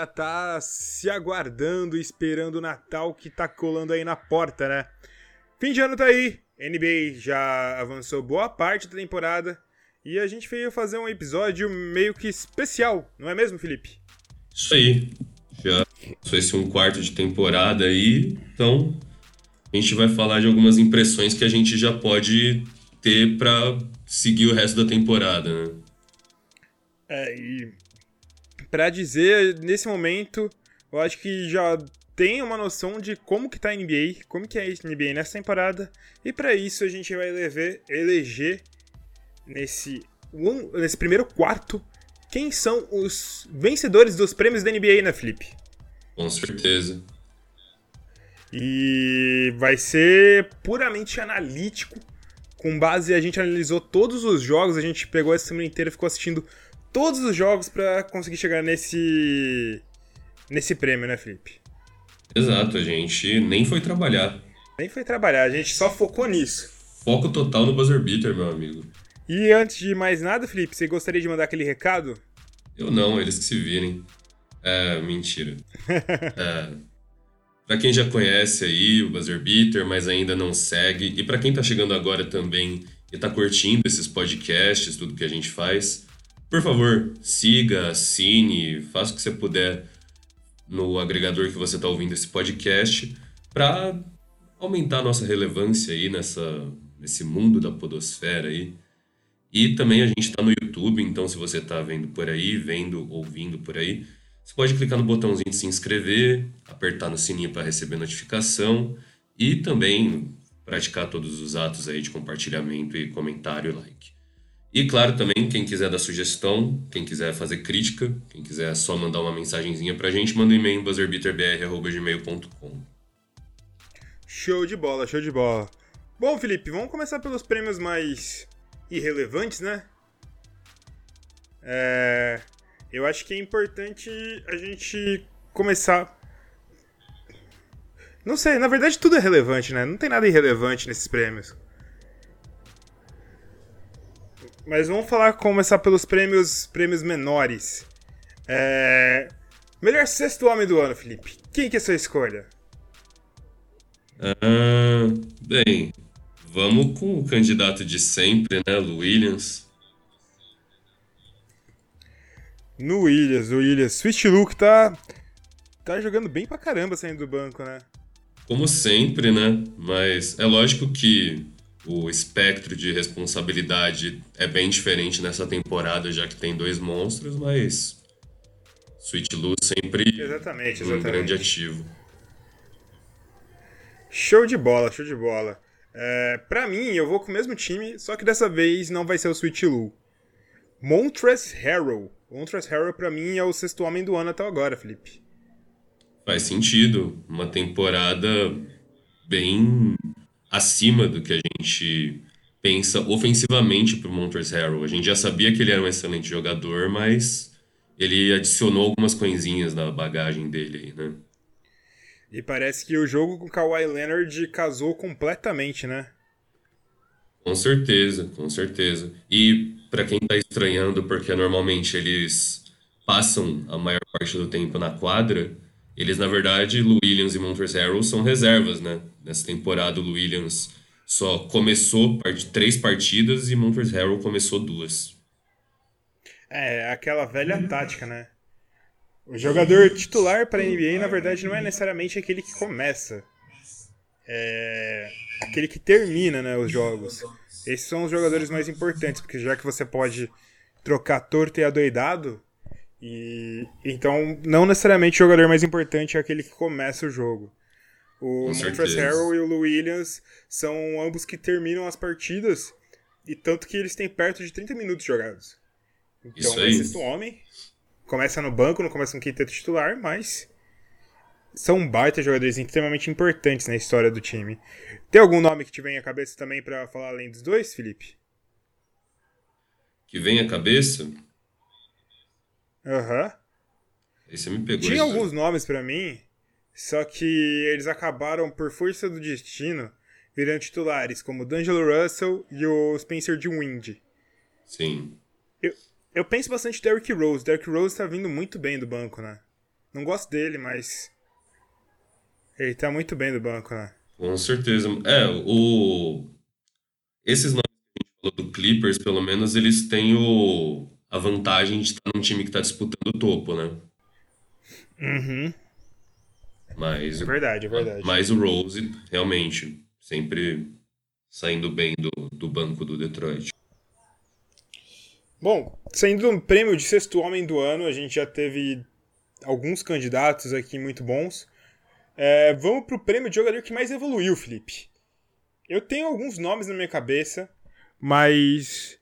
Já tá se aguardando, esperando o Natal que tá colando aí na porta, né? Fim de ano tá aí, NBA já avançou boa parte da temporada e a gente veio fazer um episódio meio que especial, não é mesmo, Felipe? Isso aí. Já foi esse um quarto de temporada aí, então a gente vai falar de algumas impressões que a gente já pode ter para seguir o resto da temporada, né? É, e para dizer, nesse momento, eu acho que já tem uma noção de como que tá a NBA, como que é a NBA nessa temporada, e para isso a gente vai eleger, eleger nesse, um, nesse primeiro quarto quem são os vencedores dos prêmios da NBA, né, Felipe? Com certeza. E vai ser puramente analítico. Com base, a gente analisou todos os jogos, a gente pegou essa semana inteira, ficou assistindo todos os jogos para conseguir chegar nesse nesse prêmio, né, Felipe? Exato, a gente nem foi trabalhar. Nem foi trabalhar, a gente só focou nisso. Foco total no buzzer beater, meu amigo. E antes de mais nada, Felipe, você gostaria de mandar aquele recado? Eu não, eles que se virem. É, mentira. é, para quem já conhece aí o Buzzer Beater, mas ainda não segue, e para quem tá chegando agora também e tá curtindo esses podcasts, tudo que a gente faz, por favor, siga, assine, faça o que você puder no agregador que você está ouvindo esse podcast para aumentar a nossa relevância aí nessa, nesse mundo da podosfera aí. E também a gente está no YouTube, então se você está vendo por aí, vendo, ouvindo por aí, você pode clicar no botãozinho de se inscrever, apertar no sininho para receber notificação e também praticar todos os atos aí de compartilhamento e comentário like. E claro, também, quem quiser dar sugestão, quem quiser fazer crítica, quem quiser só mandar uma mensagenzinha pra gente, manda um e-mail em buzzerbeaterbr.gmail.com. Show de bola, show de bola. Bom, Felipe, vamos começar pelos prêmios mais irrelevantes, né? É, eu acho que é importante a gente começar. Não sei, na verdade tudo é relevante, né? Não tem nada irrelevante nesses prêmios. Mas vamos falar, começar pelos prêmios, prêmios menores. É... Melhor sexto homem do ano, Felipe. Quem que é a sua escolha? Ah, bem, vamos com o candidato de sempre, né, Lu Williams. No Williams, o Williams. Switch Luke tá, tá jogando bem pra caramba saindo do banco, né? Como sempre, né? Mas é lógico que o espectro de responsabilidade é bem diferente nessa temporada, já que tem dois monstros, mas Sweet Lu sempre exatamente, um grande ativo. Show de bola, show de bola. É, pra mim, eu vou com o mesmo time, só que dessa vez não vai ser o Sweet Lu. Montress Harrell. Montress Harrell, pra mim, é o sexto homem do ano até agora, Felipe. Faz sentido. Uma temporada bem acima do que a gente pensa ofensivamente para o Montrezl Harrell. A gente já sabia que ele era um excelente jogador, mas ele adicionou algumas coisinhas na bagagem dele aí, né? E parece que o jogo com o Kawhi Leonard casou completamente, né? Com certeza, com certeza. E para quem tá estranhando, porque normalmente eles passam a maior parte do tempo na quadra, eles, na verdade, Lou Williams e Montrezl Harrell são reservas, né? Nessa temporada, o Williams só começou part três partidas e Montrezl Harrell começou duas. É, aquela velha tática, né? O jogador titular para a NBA, na verdade, não é necessariamente aquele que começa. É aquele que termina né, os jogos. Esses são os jogadores mais importantes, porque já que você pode trocar torto e adoidado, e então não necessariamente o jogador mais importante é aquele que começa o jogo. O Montrezl Harrell e o Lou Williams são ambos que terminam as partidas e tanto que eles têm perto de 30 minutos jogados. Então, o sexto homem começa no banco, não começa no quinteto titular, mas são baita jogadores extremamente importantes na história do time. Tem algum nome que te vem à cabeça também para falar além dos dois, Felipe? Que vem à cabeça? Aham. Uhum. você me pegou. Tinha alguns nomes para mim, só que eles acabaram, por força do destino, virando titulares, como o D'Angelo Russell e o Spencer de Wind. Sim. Eu, eu penso bastante Derrick Rose. Derrick Rose tá vindo muito bem do banco, né? Não gosto dele, mas. Ele tá muito bem do banco, né? Com certeza. É, o. Esses nomes que a gente falou do Clippers, pelo menos, eles têm o... a vantagem de estar num time que tá disputando o topo, né? Uhum. Mas. É verdade, é verdade. Mas o Rose, realmente, sempre saindo bem do, do banco do Detroit. Bom, saindo do prêmio de sexto homem do ano, a gente já teve alguns candidatos aqui muito bons. É, vamos pro prêmio de jogador que mais evoluiu, Felipe. Eu tenho alguns nomes na minha cabeça, mas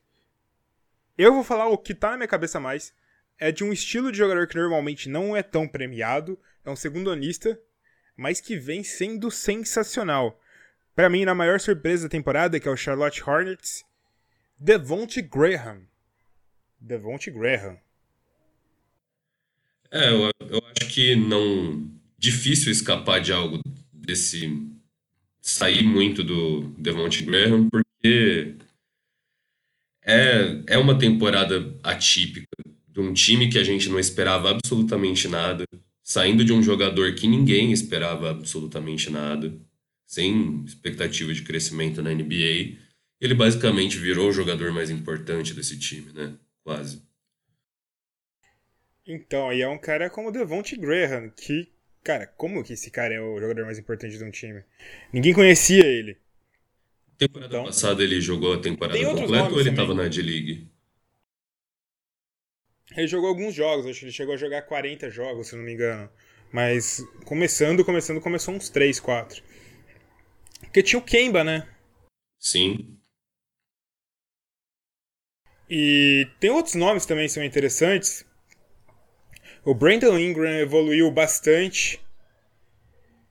eu vou falar o que tá na minha cabeça mais. É de um estilo de jogador que normalmente não é tão premiado, é um segundo anista, mas que vem sendo sensacional. Para mim, na maior surpresa da temporada, que é o Charlotte Hornets, Devonte Graham. Devonte Graham. É, eu, eu acho que não. Difícil escapar de algo desse. sair muito do Devonte Graham, porque. É, é uma temporada atípica de um time que a gente não esperava absolutamente nada, saindo de um jogador que ninguém esperava absolutamente nada, sem expectativa de crescimento na NBA. Ele basicamente virou o jogador mais importante desse time, né? Quase. Então, e é um cara como o Devonte Graham, que, cara, como que esse cara é o jogador mais importante de um time? Ninguém conhecia ele. Temporada então, passada ele jogou a temporada completa ou ele estava na D-League? Ele jogou alguns jogos, acho que ele chegou a jogar 40 jogos, se não me engano. Mas começando, começando, começou uns 3, 4. Porque tinha o Kemba, né? Sim. E tem outros nomes também que são interessantes. O Brandon Ingram evoluiu bastante.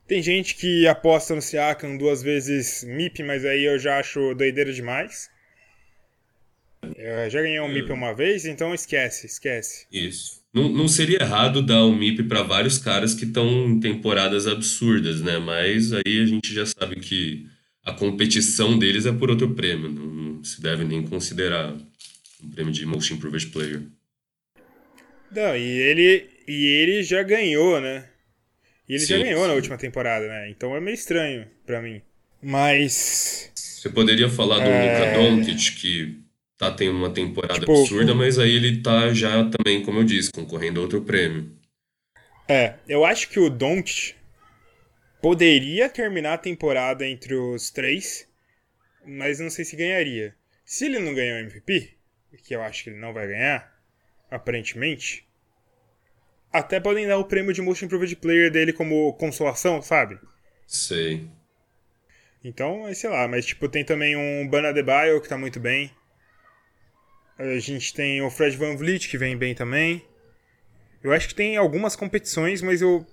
Tem gente que aposta no Siakam duas vezes MIP, mas aí eu já acho doideira demais. Eu já ganhei um MIP uma vez, então esquece, esquece. Isso. Não, não seria errado dar um MIP para vários caras que estão em temporadas absurdas, né? Mas aí a gente já sabe que a competição deles é por outro prêmio. Não, não se deve nem considerar um prêmio de Most Improved Player. Não, e ele, e ele já ganhou, né? E ele sim, já ganhou sim. na última temporada, né? Então é meio estranho para mim. Mas. Você poderia falar do é... Luka Doncic, que tá tendo uma temporada tipo, absurda, mas aí ele tá já também, como eu disse, concorrendo a outro prêmio. É, eu acho que o Doncic poderia terminar a temporada entre os três, mas não sei se ganharia. Se ele não ganhar o MVP, que eu acho que ele não vai ganhar, aparentemente, até podem dar o prêmio de Most Improved Player dele como consolação, sabe? Sei. Então, sei lá, mas tipo, tem também um Bana Debaio que tá muito bem. A gente tem o Fred Van Vliet que vem bem também. Eu acho que tem algumas competições, mas eu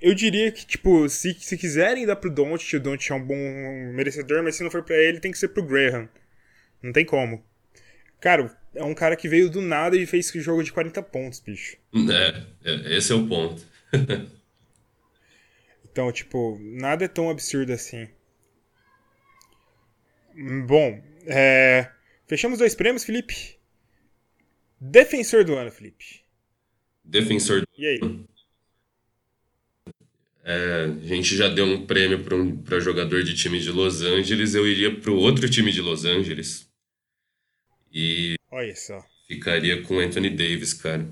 eu diria que, tipo, se, se quiserem dar pro Don't, o Don't é um bom merecedor, mas se não for para ele, tem que ser pro Graham. Não tem como. Cara, é um cara que veio do nada e fez jogo de 40 pontos, bicho. É, é esse é o ponto. então, tipo, nada é tão absurdo assim. Bom, é... fechamos dois prêmios, Felipe. Defensor do ano, Felipe. Defensor do E aí? É, a gente já deu um prêmio para um, jogador de time de Los Angeles, eu iria para o outro time de Los Angeles. E Olha só. Ficaria com Anthony Davis, cara.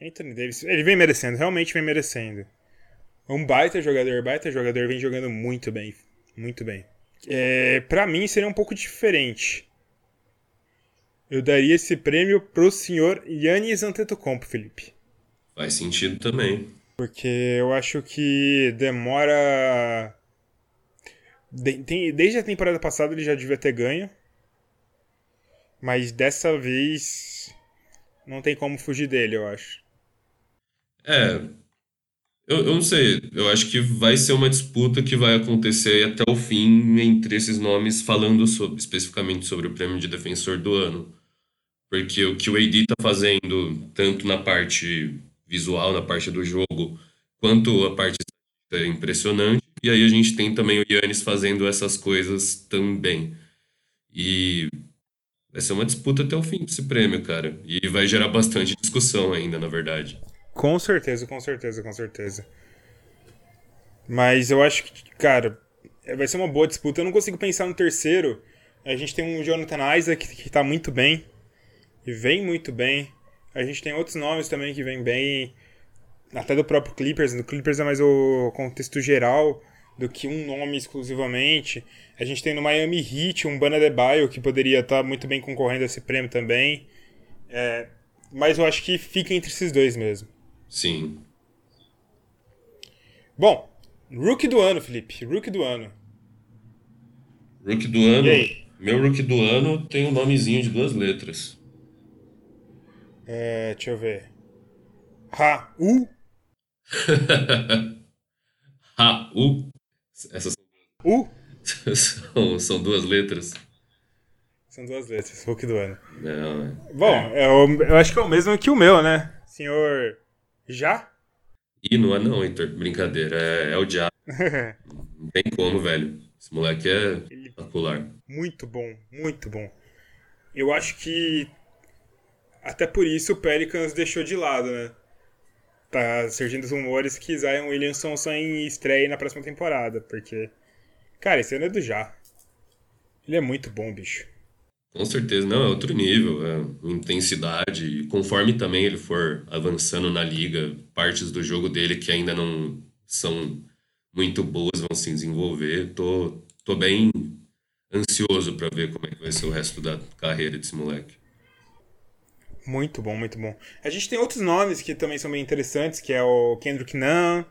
Anthony Davis, ele vem merecendo, realmente vem merecendo. Um baita jogador, baita jogador, vem jogando muito bem. Muito bem. É, para mim seria um pouco diferente. Eu daria esse prêmio pro senhor Yannis Antetokounmpo, Felipe. Faz sentido também. Porque eu acho que demora... Desde a temporada passada ele já devia ter ganho. Mas dessa vez não tem como fugir dele, eu acho. É. Eu, eu não sei. Eu acho que vai ser uma disputa que vai acontecer até o fim entre esses nomes, falando sobre, especificamente sobre o prêmio de defensor do ano. Porque o que o AD tá fazendo, tanto na parte visual, na parte do jogo, quanto a parte é impressionante. E aí a gente tem também o Yannis fazendo essas coisas também. E Vai ser uma disputa até o fim desse prêmio, cara. E vai gerar bastante discussão ainda, na verdade. Com certeza, com certeza, com certeza. Mas eu acho que, cara, vai ser uma boa disputa. Eu não consigo pensar no terceiro. A gente tem um Jonathan Isaac que, que tá muito bem. E vem muito bem. A gente tem outros nomes também que vêm bem. Até do próprio Clippers. No Clippers é mais o contexto geral do que um nome exclusivamente. A gente tem no Miami Heat um Bana Debaio que poderia estar tá muito bem concorrendo a esse prêmio também. É, mas eu acho que fica entre esses dois mesmo. Sim. Bom, Rookie do ano, Felipe. Rookie do ano. Rookie do ano. Meu rookie do ano tem um nomezinho de duas letras. É, deixa eu ver. Ra-U? Ra-U? Essas U? são, são duas letras. São duas letras, Hulk do ano. Não, é. Bom, é. Eu, eu acho que é o mesmo que o meu, né? Senhor. Já? Ih, não é não, Heitor. Brincadeira. É, é o diabo. não tem como, velho. Esse moleque é espetacular. Muito bom, muito bom. Eu acho que. Até por isso o Pelicans deixou de lado, né? Tá surgindo os rumores que Zion Williamson só em estreia na próxima temporada, porque. Cara, esse ano é do já. Ele é muito bom, bicho. Com certeza, não, é outro nível, é intensidade. E conforme também ele for avançando na liga, partes do jogo dele que ainda não são muito boas vão se desenvolver. Tô, tô bem ansioso para ver como é que vai ser o resto da carreira desse moleque. Muito bom, muito bom. A gente tem outros nomes que também são bem interessantes, que é o Kendrick Nunn,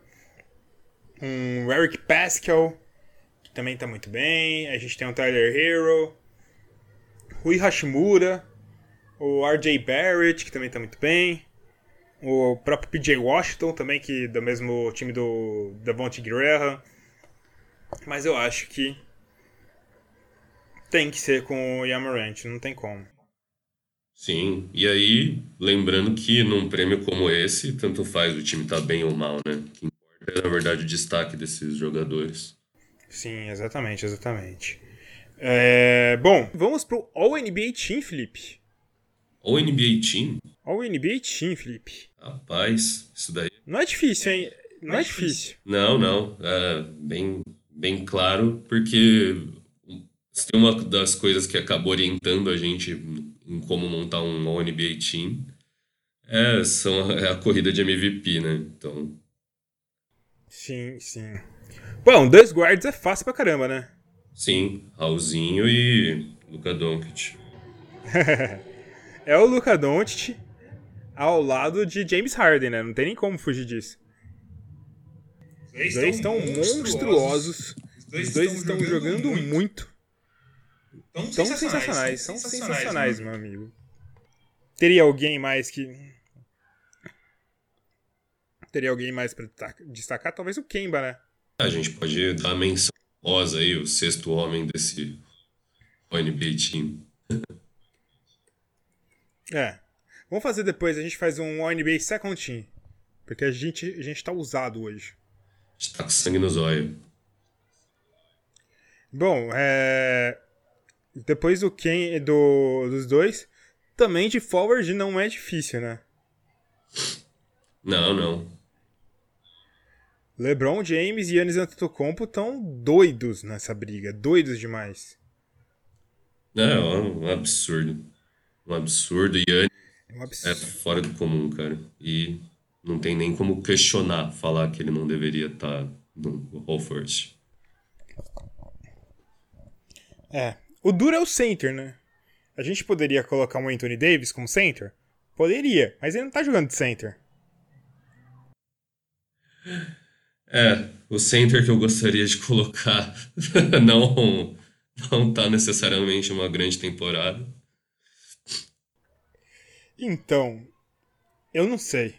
um Eric Pascal, que também tá muito bem. A gente tem o Tyler Hero, Rui Hashimura, o RJ Barrett, que também tá muito bem. O próprio PJ Washington também, que é do mesmo time do Davonte Guerra. Mas eu acho que tem que ser com o Yamarant, não tem como. Sim, e aí, lembrando que num prêmio como esse, tanto faz o time tá bem ou mal, né? O que importa é, na verdade, o destaque desses jogadores. Sim, exatamente, exatamente. É, bom, vamos pro All NBA Team, Felipe. All NBA Team? All NBA Team, Felipe. Rapaz, isso daí. Não é difícil, hein? Não, é, difícil. Não, não. É bem, bem claro, porque tem uma das coisas que acabou orientando a gente em como montar um All NBA Team é, são, é a corrida de MVP, né? Então. Sim, sim. Bom, dois guards é fácil pra caramba, né? Sim, Raulzinho e Luka Doncic. é o Luka Doncic ao lado de James Harden, né? Não tem nem como fugir disso. Os dois estão monstruosos. Os dois estão jogando muito. Tão sensacionais, sensacionais. São sensacionais, sensacionais meu amigo. Teria alguém mais que. Teria alguém mais pra destacar? Talvez o Kemba, né? A gente pode dar a menção Oz aí, o sexto homem desse NBA Team. é. Vamos fazer depois, a gente faz um NBA Second Team. Porque a gente, a gente tá usado hoje. A gente tá com sangue nos olhos. Bom, é... Depois do Ken, do, dos dois, também de forward não é difícil, né? Não, não. LeBron James e Giannis Antetokounmpo estão doidos nessa briga, doidos demais. É, é um absurdo. Um absurdo. Giannis é, um absurdo. é fora do comum, cara. E não tem nem como questionar, falar que ele não deveria estar tá no All First. É. O duro é o center, né? A gente poderia colocar um Anthony Davis como center? Poderia, mas ele não tá jogando de center. É, o center que eu gostaria de colocar não não tá necessariamente uma grande temporada. Então, eu não sei.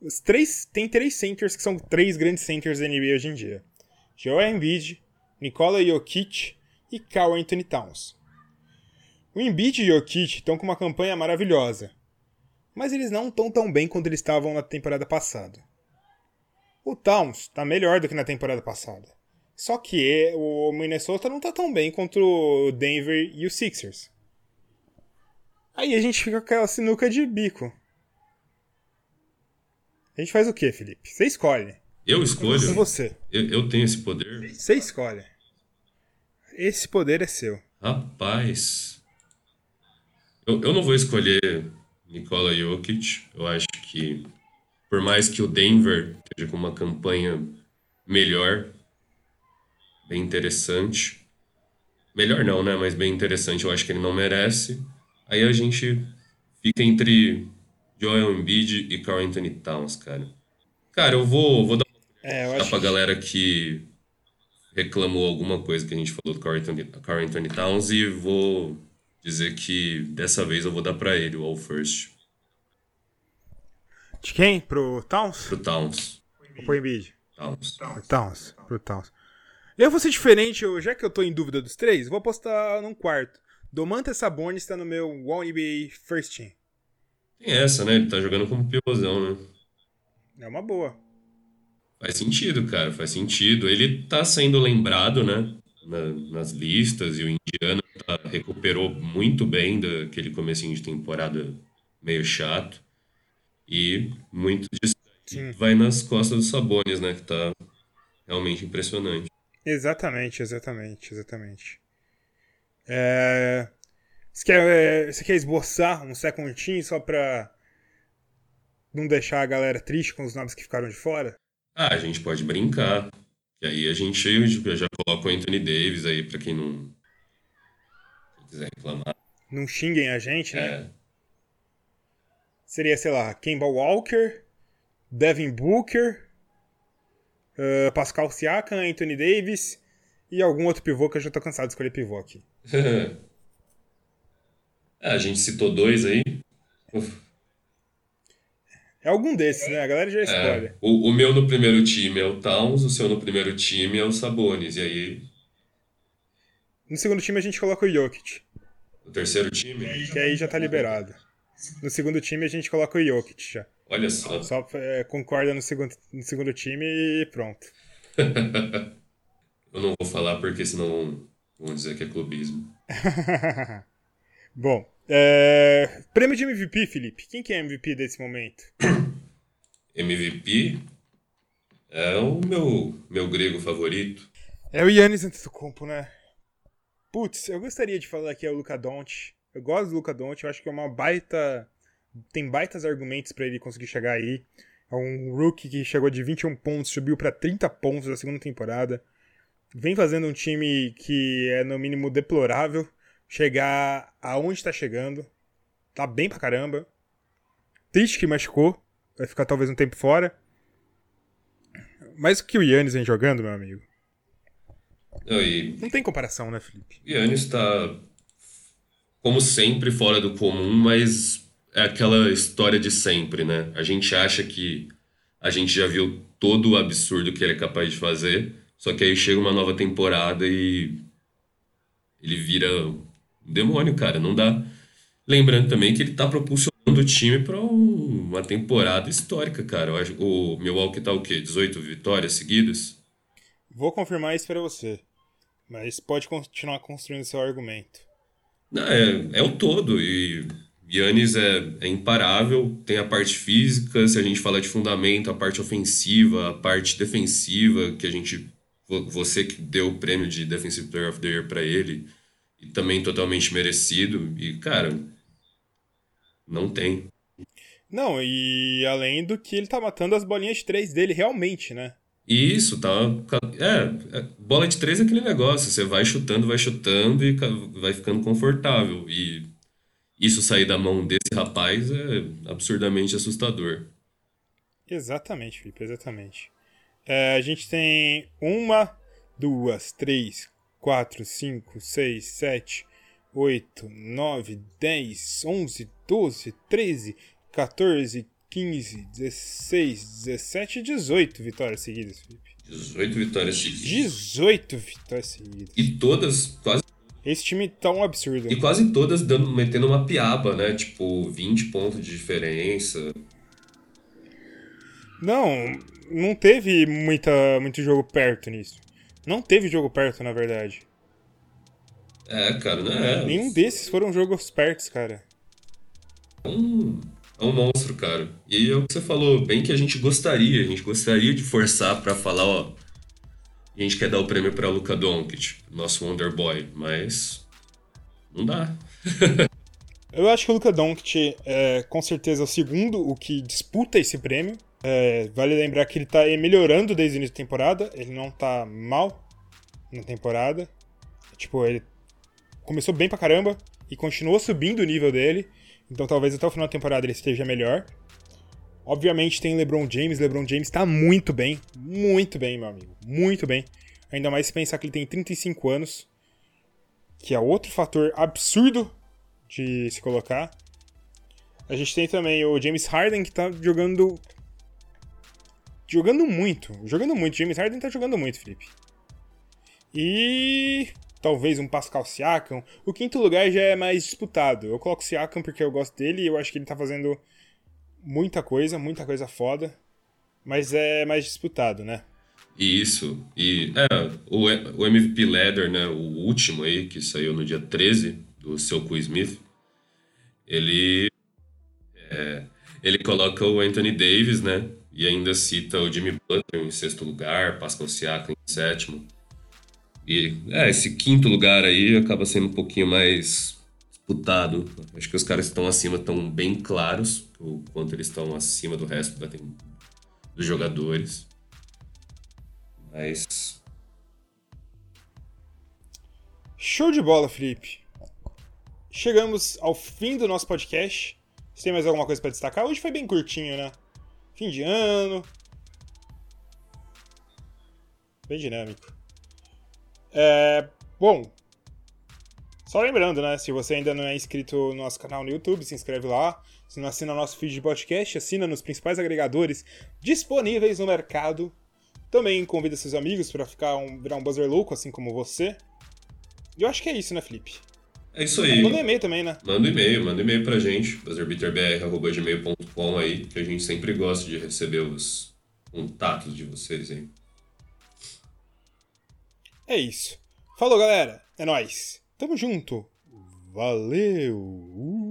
Os três tem três centers que são três grandes centers da NBA hoje em dia. Joel Embiid, Nikola Jokic e Carl Anthony Towns. O Embiid e o Jokic estão com uma campanha maravilhosa, mas eles não estão tão bem quanto eles estavam na temporada passada. O Towns está melhor do que na temporada passada. Só que o Minnesota não está tão bem contra o Denver e os Sixers. Aí a gente fica com aquela sinuca de bico. A gente faz o quê, Felipe? Você escolhe. Eu escolho? Com você. Eu, eu tenho esse poder? Você escolhe. Esse poder é seu. Rapaz. Eu, eu não vou escolher Nikola Jokic. Eu acho que, por mais que o Denver esteja com uma campanha melhor, bem interessante. Melhor não, né? Mas bem interessante, eu acho que ele não merece. Aí a gente fica entre Joel Embiid e Carl Anthony Towns, cara. Cara, eu vou, vou dar É, uma acho pra que... galera que reclamou alguma coisa que a gente falou do Carl Anthony, Carl Anthony Towns e vou dizer que dessa vez eu vou dar pra ele o All First, De quem? Pro Towns? pro Towns. Ou pro Embiid? Towns. Pro Towns. Pro Towns. Eu vou ser diferente, já que eu tô em dúvida dos três, vou apostar num quarto. Domantas Sabonis tá no meu All NBA First Team. Tem essa, né? Ele tá jogando como pivôzão, né? É uma boa. Faz sentido, cara, faz sentido. Ele tá sendo lembrado, né? na- nas listas, e o Indiana tá- recuperou muito bem daquele comecinho de temporada meio chato. E muito disso Sim. vai nas costas do Sabonis, né? Que tá realmente impressionante. Exatamente, exatamente, exatamente. É... Você, quer, é, você quer esboçar um second team só pra não deixar a galera triste com os nomes que ficaram de fora? Ah, a gente pode brincar. E aí a gente já coloca o Anthony Davis aí pra quem não quem quiser reclamar. Não xinguem a gente, né? É, Seria, sei lá, Kemba Walker, Devin Booker, eh, Pascal Siakam, Anthony Davis e algum outro pivô que eu já tô cansado de escolher pivô aqui. É, a gente citou dois aí. É algum desses, né? A galera já escolhe. É, o, o meu no primeiro time é o Towns, o seu no primeiro time é o Sabonis. E aí, No segundo time a gente coloca o Jokic, o terceiro time, que aí já tá liberado. No segundo time a gente coloca o Jokic já. olha só. Só eh, concorda no segundo, no segundo time e pronto. Eu não vou falar porque senão vão dizer que é clubismo. Bom, é, prêmio de MVP, Felipe. Quem que é MVP desse momento? MVP é o meu, meu grego favorito. É o Yannis Antetokounmpo, né? Putz, eu gostaria de falar que é o Luca Doncic. Eu gosto do Luca Doncic, eu acho que é uma baita... Tem baitas argumentos pra ele conseguir chegar aí. É um rookie que chegou de 21 pontos, subiu pra 30 pontos na segunda temporada. Vem fazendo um time que é no mínimo deplorável. Chegar aonde tá chegando. Tá bem pra caramba. Triste que machucou. Vai ficar talvez um tempo fora. Mas o que o Yannis vem jogando, meu amigo? Não, E Não tem comparação, né, Felipe? Yannis está, como sempre, fora do comum, mas é aquela história de sempre, né? A gente acha que a gente já viu todo o absurdo que ele é capaz de fazer, só que aí chega uma nova temporada e ele vira um demônio, cara. Não dá. Lembrando também que ele tá propulsionando o time para uma temporada histórica, cara. Eu acho, o Milwaukee tá o quê? 18 vitórias seguidas? Vou confirmar isso pra você. Mas pode continuar construindo seu argumento. Não, é, é o todo. E Yannis é, é imparável. Tem a parte física, se a gente falar de fundamento, a parte ofensiva, a parte defensiva, que a gente. vo- Você que deu o prêmio de Defensive Player of the Year pra ele, e também totalmente merecido. E, cara, não tem. Não, e além do que ele tá matando as bolinhas de três dele realmente, né? Isso, tá. É, é, bola de três é aquele negócio. Você vai chutando, vai chutando e vai ficando confortável. E isso sair da mão desse rapaz é absurdamente assustador. Exatamente, Felipe, exatamente. É, a gente tem uma, duas, três, quatro, cinco, seis, sete, oito, nove, dez, onze, doze, treze, 14, 15, 16, 17 e 18 vitórias seguidas, Felipe. 18 vitórias seguidas. 18 vitórias seguidas. E todas, quase, Esse time tá um absurdo. e quase todas dando, metendo uma piaba, né? Tipo, 20 pontos de diferença. Não, não teve muita, muito jogo perto nisso. Não teve jogo perto, na verdade. É, cara, não é. Nenhum desses foram jogos pertos, cara. é um, é um monstro, cara. E é o que você falou, bem que a gente gostaria, a gente gostaria de forçar para falar, ó, a gente quer dar o prêmio para Luca Doncic, nosso Wonder Boy, mas não dá. Eu acho que o Luca Doncic é com certeza o segundo o que disputa esse prêmio. É, vale lembrar que ele tá melhorando desde o início da temporada, ele não tá mal na temporada. Tipo, ele começou bem pra caramba e continuou subindo o nível dele. Então talvez até o final da temporada ele esteja melhor. Obviamente tem LeBron James. LeBron James tá muito bem. Muito bem, meu amigo. Muito bem. Ainda mais se pensar que ele tem 35 anos. Que é outro fator absurdo de se colocar. A gente tem também o James Harden que tá jogando. Jogando muito. Jogando muito. James Harden tá jogando muito, Felipe. E talvez um Pascal Siakam. O quinto lugar já é mais disputado. Eu coloco Siakam porque eu gosto dele e eu acho que ele tá fazendo muita coisa, muita coisa foda. Mas é mais disputado, né? Isso. E é, o, o MVP Leather, né, o último aí, que saiu no dia 13, do seu Smith, ele, é, ele coloca o Anthony Davis, né? E ainda cita o Jimmy Butler em sexto lugar, Pascal Siakam em sétimo. E é, esse quinto lugar aí acaba sendo um pouquinho mais disputado. Acho que os caras que estão acima estão bem claros o quanto eles estão acima do resto da, dos jogadores. Mas. Show de bola, Felipe. Chegamos ao fim do nosso podcast. Você tem mais alguma coisa para destacar? Hoje foi bem curtinho, né? Fim de ano. Bem dinâmico. É, bom, só lembrando, né? Se você ainda não é inscrito no nosso canal no YouTube, se inscreve lá. Se não assina nosso feed de podcast, assina nos principais agregadores disponíveis no mercado. Também convida seus amigos para ficar um, virar um buzzer louco, assim como você. E eu acho que é isso, né, Felipe? É isso aí. Manda um e-mail também, né? Manda um e-mail, manda um e-mail pra gente, buzzerbeaterbr.gmail.com aí, que a gente sempre gosta de receber os contatos de vocês aí. É isso. Falou, galera. É nóis. Tamo junto. Valeu.